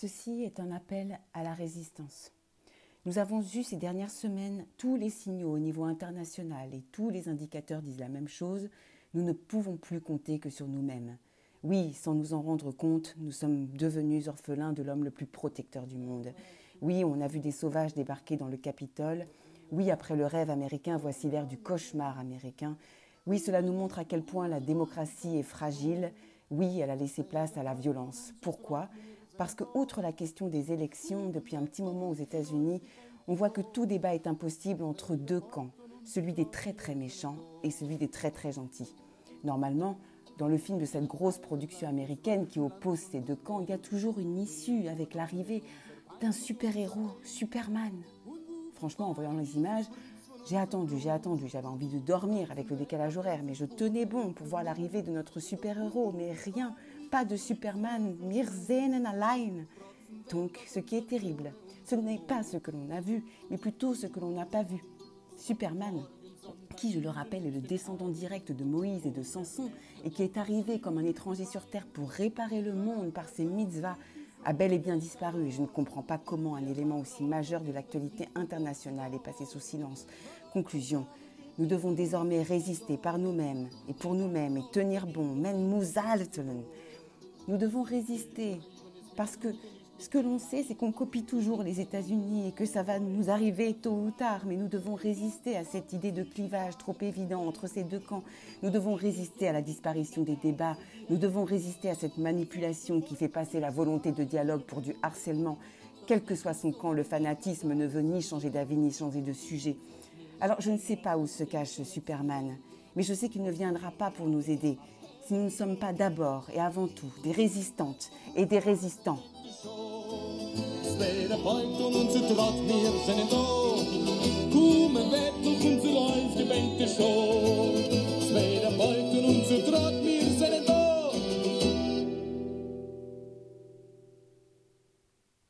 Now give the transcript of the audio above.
Ceci est un appel à la résistance. Nous avons eu ces dernières semaines tous les signaux au niveau international et tous les indicateurs disent la même chose. Nous ne pouvons plus compter que sur nous-mêmes. Oui, sans nous en rendre compte, nous sommes devenus orphelins de l'homme le plus protecteur du monde. Oui, on a vu des sauvages débarquer dans le Capitole. Oui, après le rêve américain, voici l'ère du cauchemar américain. Oui, cela nous montre à quel point la démocratie est fragile. Oui, elle a laissé place à la violence. Pourquoi? Parce que, outre la question des élections, depuis un petit moment aux États-Unis, on voit que tout débat est impossible entre deux camps, celui des très très méchants et celui des très très gentils. Normalement, dans le film de cette grosse production américaine qui oppose ces deux camps, il y a toujours une issue avec l'arrivée d'un super-héros, Superman. Franchement, en voyant les images, j'ai attendu, j'ai attendu, j'avais envie de dormir avec le décalage horaire, mais je tenais bon pour voir l'arrivée de notre super-héros, mais rien, pas de Superman, Mirzen allein. Donc, ce qui est terrible, ce n'est pas ce que l'on a vu, mais plutôt ce que l'on n'a pas vu. Superman, qui, je le rappelle, est le descendant direct de Moïse et de Samson, et qui est arrivé comme un étranger sur terre pour réparer le monde par ses mitzvahs, a bel et bien disparu et je ne comprends pas comment un élément aussi majeur de l'actualité internationale est passé sous silence. Conclusion. Nous devons désormais résister par nous-mêmes et pour nous-mêmes et tenir bon, même Musaltelen. Nous devons résister parce que ce que l'on sait, c'est qu'on copie toujours les États-Unis et que ça va nous arriver tôt ou tard, mais nous devons résister à cette idée de clivage trop évident entre ces deux camps. Nous devons résister à la disparition des débats. Nous devons résister à cette manipulation qui fait passer la volonté de dialogue pour du harcèlement. Quel que soit son camp, le fanatisme ne veut ni changer d'avis ni changer de sujet. Alors je ne sais pas où se cache Superman, mais je sais qu'il ne viendra pas pour nous aider nous ne sommes pas d'abord et avant tout des résistantes et des résistants.